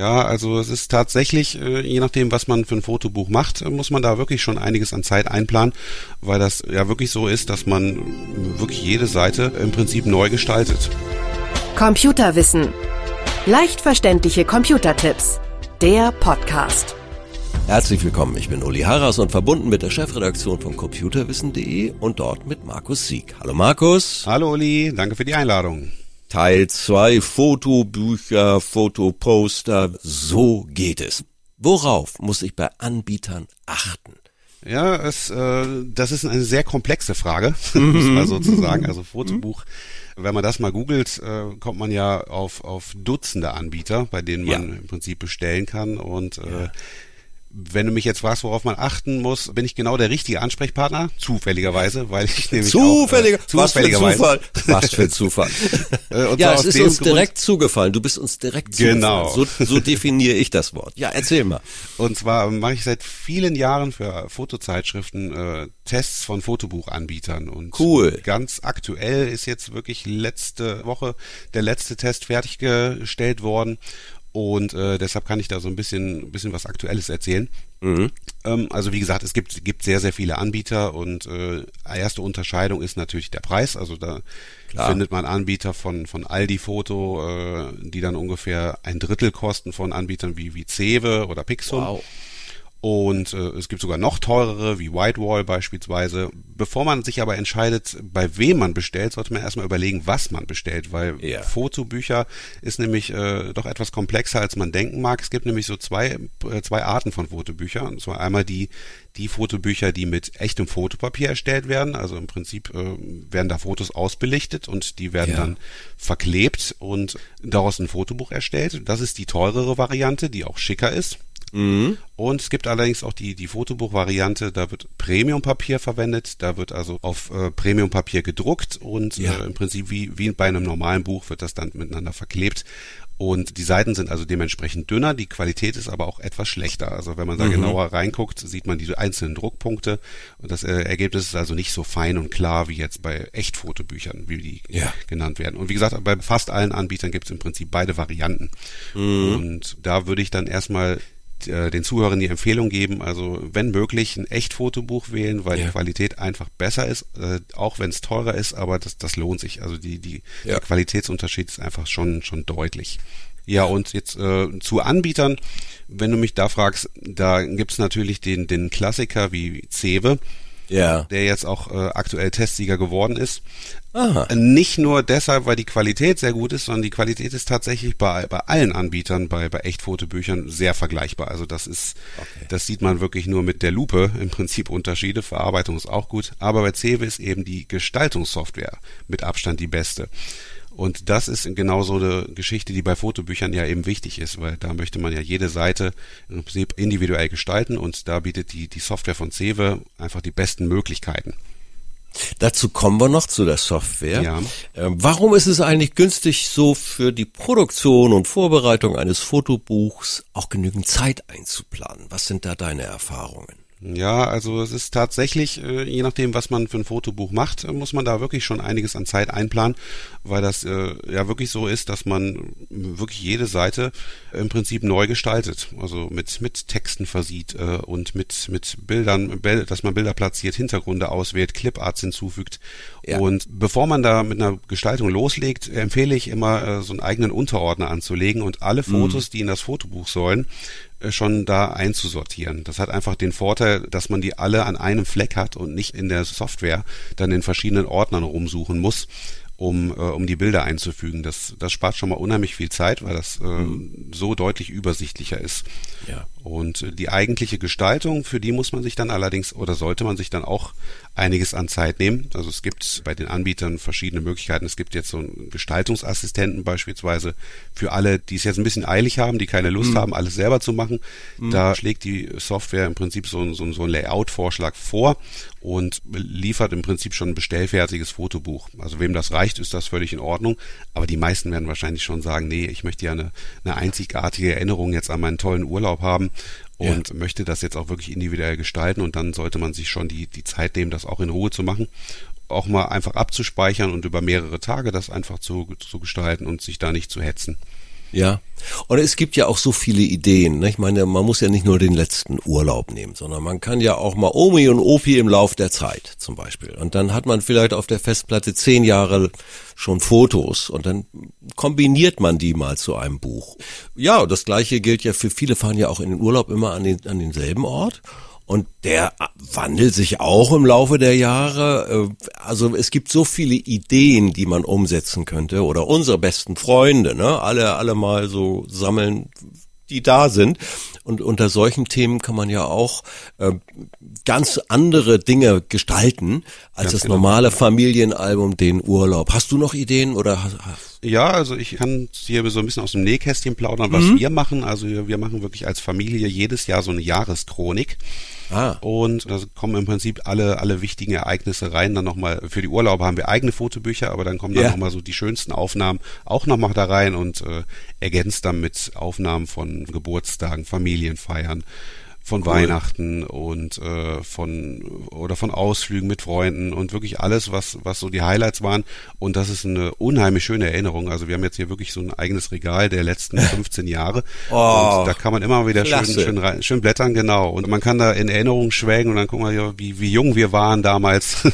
Ja, also es ist tatsächlich, äh, je nachdem, was man für ein Fotobuch macht, äh, muss man da wirklich schon einiges an Zeit einplanen, weil das ja wirklich so ist, dass man wirklich jede Seite im Prinzip neu gestaltet. Computerwissen. Leicht verständliche Computertipps. Der Podcast. Herzlich willkommen, ich bin Uli Harras und verbunden mit der Chefredaktion von computerwissen.de und dort mit Markus Sieg. Hallo Markus. Hallo Uli, danke für die Einladung. Teil 2 Fotobücher, Fotoposter, so geht es. Worauf muss ich bei Anbietern achten? Ja, es, äh, das ist eine sehr komplexe Frage, muss man sozusagen. Also Fotobuch, wenn man das mal googelt, äh, kommt man ja auf, auf Dutzende Anbieter, bei denen man ja. im Prinzip bestellen kann. Und äh, ja wenn du mich jetzt fragst, worauf man achten muss, bin ich genau der richtige Ansprechpartner, zufälligerweise, weil ich nämlich Zufälliger, auch, äh, zufälligerweise. Was für Zufall. Was für Zufall. Äh, ja, es ist uns Grund, direkt zugefallen. Du bist uns direkt genau. zugefallen. So, so definiere ich das Wort. Ja, erzähl mal. Und zwar mache ich seit vielen Jahren für Fotozeitschriften äh, Tests von Fotobuchanbietern und cool. ganz aktuell ist jetzt wirklich letzte Woche der letzte Test fertiggestellt worden und äh, deshalb kann ich da so ein bisschen, bisschen was Aktuelles erzählen. Mhm. Ähm, also wie gesagt, es gibt, gibt sehr, sehr viele Anbieter und äh, erste Unterscheidung ist natürlich der Preis. Also da Klar. findet man Anbieter von, von Aldi Foto, äh, die dann ungefähr ein Drittel kosten von Anbietern wie, wie Cewe oder Pixum. Wow. Und äh, es gibt sogar noch teurere, wie Whitewall beispielsweise. Bevor man sich aber entscheidet, bei wem man bestellt, sollte man erstmal überlegen, was man bestellt, weil ja. Fotobücher ist nämlich äh, doch etwas komplexer, als man denken mag. Es gibt nämlich so zwei, äh, zwei Arten von Fotobüchern. Und zwar einmal die, die Fotobücher, die mit echtem Fotopapier erstellt werden. Also im Prinzip äh, werden da Fotos ausbelichtet und die werden ja. dann verklebt und daraus ein Fotobuch erstellt. Das ist die teurere Variante, die auch schicker ist. Mhm. Und es gibt allerdings auch die, die Fotobuch-Variante, da wird Premium-Papier verwendet, da wird also auf äh, Premium-Papier gedruckt und ja. äh, im Prinzip wie, wie bei einem normalen Buch wird das dann miteinander verklebt. Und die Seiten sind also dementsprechend dünner, die Qualität ist aber auch etwas schlechter. Also wenn man da mhm. genauer reinguckt, sieht man diese einzelnen Druckpunkte und das äh, Ergebnis ist also nicht so fein und klar wie jetzt bei Echtfotobüchern, wie die ja. genannt werden. Und wie gesagt, bei fast allen Anbietern gibt es im Prinzip beide Varianten. Mhm. Und da würde ich dann erstmal äh, den Zuhörern die Empfehlung geben, also wenn möglich ein Echtfotobuch wählen, weil ja. die Qualität einfach besser ist, äh, auch wenn es teurer ist, aber das, das lohnt sich. Also die, die, ja. der Qualitätsunterschied ist einfach schon, schon deutlich. Ja, und jetzt äh, zu Anbietern, wenn du mich da fragst, da gibt's natürlich den, den Klassiker wie Cewe ja. der jetzt auch äh, aktuell Testsieger geworden ist. Aha. Nicht nur deshalb, weil die Qualität sehr gut ist, sondern die Qualität ist tatsächlich bei, bei allen Anbietern, bei, bei Echtfotobüchern sehr vergleichbar. Also das ist, okay. das sieht man wirklich nur mit der Lupe im Prinzip Unterschiede. Verarbeitung ist auch gut. Aber bei Cewe ist eben die Gestaltungssoftware mit Abstand die beste. Und das ist genau so eine Geschichte, die bei Fotobüchern ja eben wichtig ist, weil da möchte man ja jede Seite im Prinzip individuell gestalten und da bietet die, die Software von Cewe einfach die besten Möglichkeiten. Dazu kommen wir noch zu der Software. Ja. Ähm, warum ist es eigentlich günstig, so für die Produktion und Vorbereitung eines Fotobuchs auch genügend Zeit einzuplanen? Was sind da deine Erfahrungen? Ja, also es ist tatsächlich, äh, je nachdem, was man für ein Fotobuch macht, äh, muss man da wirklich schon einiges an Zeit einplanen, weil das äh, ja wirklich so ist, dass man wirklich jede Seite im Prinzip neu gestaltet. Also mit, mit Texten versieht und mit, mit Bildern, dass man Bilder platziert, Hintergründe auswählt, Cliparts hinzufügt. Ja. Und bevor man da mit einer Gestaltung loslegt, empfehle ich immer, so einen eigenen Unterordner anzulegen und alle mhm. Fotos, mhm. die in das Fotobuch sollen, schon da einzusortieren. Das hat einfach den Vorteil, dass man die alle an einem Fleck hat und nicht in der Software dann in verschiedenen Ordnern rumsuchen muss um, äh, um die Bilder einzufügen. Das, das spart schon mal unheimlich viel Zeit, weil das äh, mhm. so deutlich übersichtlicher ist. Ja. Und äh, die eigentliche Gestaltung, für die muss man sich dann allerdings oder sollte man sich dann auch einiges an Zeit nehmen. Also es gibt bei den Anbietern verschiedene Möglichkeiten. Es gibt jetzt so einen Gestaltungsassistenten beispielsweise für alle, die es jetzt ein bisschen eilig haben, die keine Lust mhm. haben, alles selber zu machen. Mhm. Da schlägt die Software im Prinzip so, so, so einen Layout-Vorschlag vor und liefert im Prinzip schon ein bestellfertiges Fotobuch. Also wem das reicht, ist das völlig in Ordnung. Aber die meisten werden wahrscheinlich schon sagen, nee, ich möchte ja eine, eine einzigartige Erinnerung jetzt an meinen tollen Urlaub haben und ja. möchte das jetzt auch wirklich individuell gestalten und dann sollte man sich schon die, die Zeit nehmen, das auch in Ruhe zu machen. Auch mal einfach abzuspeichern und über mehrere Tage das einfach zu, zu gestalten und sich da nicht zu hetzen. Ja. Und es gibt ja auch so viele Ideen. Ne? Ich meine, man muss ja nicht nur den letzten Urlaub nehmen, sondern man kann ja auch mal Omi und Opi im Lauf der Zeit zum Beispiel. Und dann hat man vielleicht auf der Festplatte zehn Jahre schon Fotos und dann kombiniert man die mal zu einem Buch. Ja, das gleiche gilt ja für viele fahren ja auch in den Urlaub immer an, den, an denselben Ort. Und der wandelt sich auch im Laufe der Jahre. Äh, also es gibt so viele Ideen, die man umsetzen könnte. Oder unsere besten Freunde, ne? Alle, alle mal so sammeln, die da sind. Und unter solchen Themen kann man ja auch äh, ganz andere Dinge gestalten als ganz das genau. normale Familienalbum, den Urlaub. Hast du noch Ideen oder hast, ja, also ich kann hier so ein bisschen aus dem Nähkästchen plaudern, was mhm. wir machen. Also wir machen wirklich als Familie jedes Jahr so eine Jahreschronik. Ah. Und da kommen im Prinzip alle, alle wichtigen Ereignisse rein. Dann nochmal, für die Urlaube haben wir eigene Fotobücher, aber dann kommen dann ja. nochmal so die schönsten Aufnahmen auch nochmal da rein und äh, ergänzt dann mit Aufnahmen von Geburtstagen, Familienfeiern von cool. Weihnachten und äh, von oder von Ausflügen mit Freunden und wirklich alles, was was so die Highlights waren. Und das ist eine unheimlich schöne Erinnerung. Also wir haben jetzt hier wirklich so ein eigenes Regal der letzten 15 Jahre. Oh, und da kann man immer wieder schön, schön, rein, schön blättern, genau. Und man kann da in Erinnerungen schwelgen und dann gucken wir wie, wie jung wir waren damals.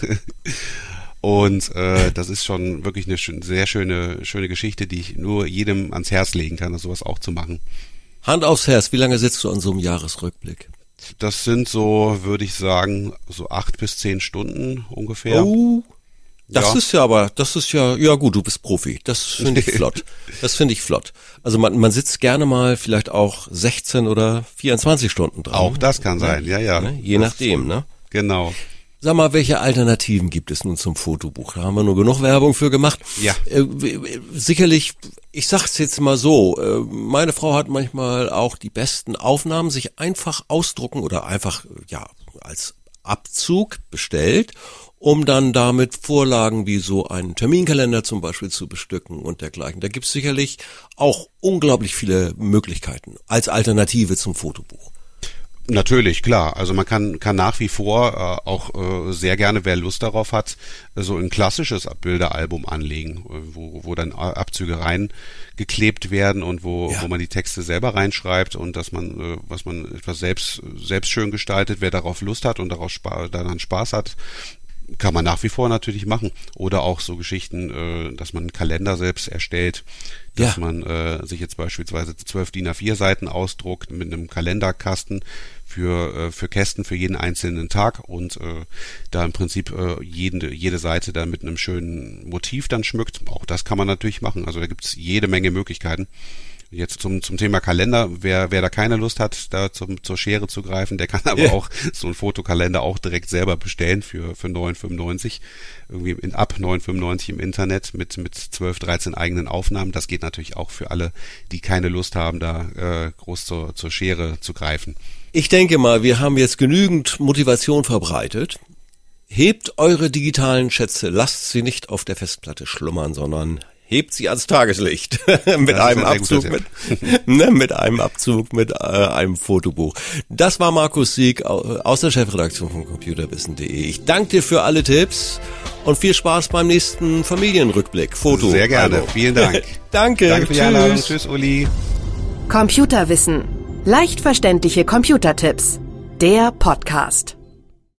Und äh, das ist schon wirklich eine schön, sehr schöne, schöne Geschichte, die ich nur jedem ans Herz legen kann, sowas auch zu machen. Hand aufs Herz, wie lange sitzt du an so einem Jahresrückblick? Das sind so, würde ich sagen, so acht bis zehn Stunden ungefähr. Oh, das ja. ist ja aber, das ist ja, ja gut, du bist Profi. Das finde ich flott. Das finde ich flott. Also man, man sitzt gerne mal vielleicht auch 16 oder 24 Stunden dran. Auch das kann sein, ja, ja. Ne? Je das nachdem, ne? Genau. Sag mal, welche Alternativen gibt es nun zum Fotobuch? Da haben wir nur genug Werbung für gemacht. Ja. Äh, sicherlich, ich sag's jetzt mal so, äh, meine Frau hat manchmal auch die besten Aufnahmen sich einfach ausdrucken oder einfach, ja, als Abzug bestellt, um dann damit Vorlagen wie so einen Terminkalender zum Beispiel zu bestücken und dergleichen. Da gibt's sicherlich auch unglaublich viele Möglichkeiten als Alternative zum Fotobuch. Natürlich, klar. Also man kann, kann nach wie vor äh, auch äh, sehr gerne, wer Lust darauf hat, so ein klassisches Bilderalbum anlegen, äh, wo, wo dann Abzüge reingeklebt werden und wo, ja. wo man die Texte selber reinschreibt und dass man, äh, was man etwas selbst, selbst schön gestaltet, wer darauf Lust hat und darauf spa daran Spaß hat, kann man nach wie vor natürlich machen. Oder auch so Geschichten, äh, dass man einen Kalender selbst erstellt, dass ja. man äh, sich jetzt beispielsweise zwölf DIN A4 Seiten ausdruckt mit einem Kalenderkasten für, äh, für Kästen für jeden einzelnen Tag und äh, da im Prinzip äh, jede, jede Seite dann mit einem schönen Motiv dann schmückt. Auch das kann man natürlich machen. Also da gibt's jede Menge Möglichkeiten. Jetzt zum, zum Thema Kalender, wer, wer da keine Lust hat, da zum, zur Schere zu greifen, der kann aber yeah. auch so einen Fotokalender auch direkt selber bestellen für, für 9,95. Irgendwie in, ab 9,95 im Internet mit, mit 12, 13 eigenen Aufnahmen. Das geht natürlich auch für alle, die keine Lust haben, da äh, groß zur, zur Schere zu greifen. Ich denke mal, wir haben jetzt genügend Motivation verbreitet. Hebt eure digitalen Schätze, lasst sie nicht auf der Festplatte schlummern, sondern hebt sie ans Tageslicht mit einem Abzug, mit, ne, mit einem Abzug, mit äh, einem Fotobuch. Das war Markus Sieg aus der Chefredaktion von Computerwissen.de. Ich danke dir für alle Tipps und viel Spaß beim nächsten Familienrückblick. Foto. Sehr gerne. Also. Vielen Dank. danke. Danke für die Einladung. Tschüss, Uli. Computerwissen. Leicht verständliche Computertipps. Der Podcast.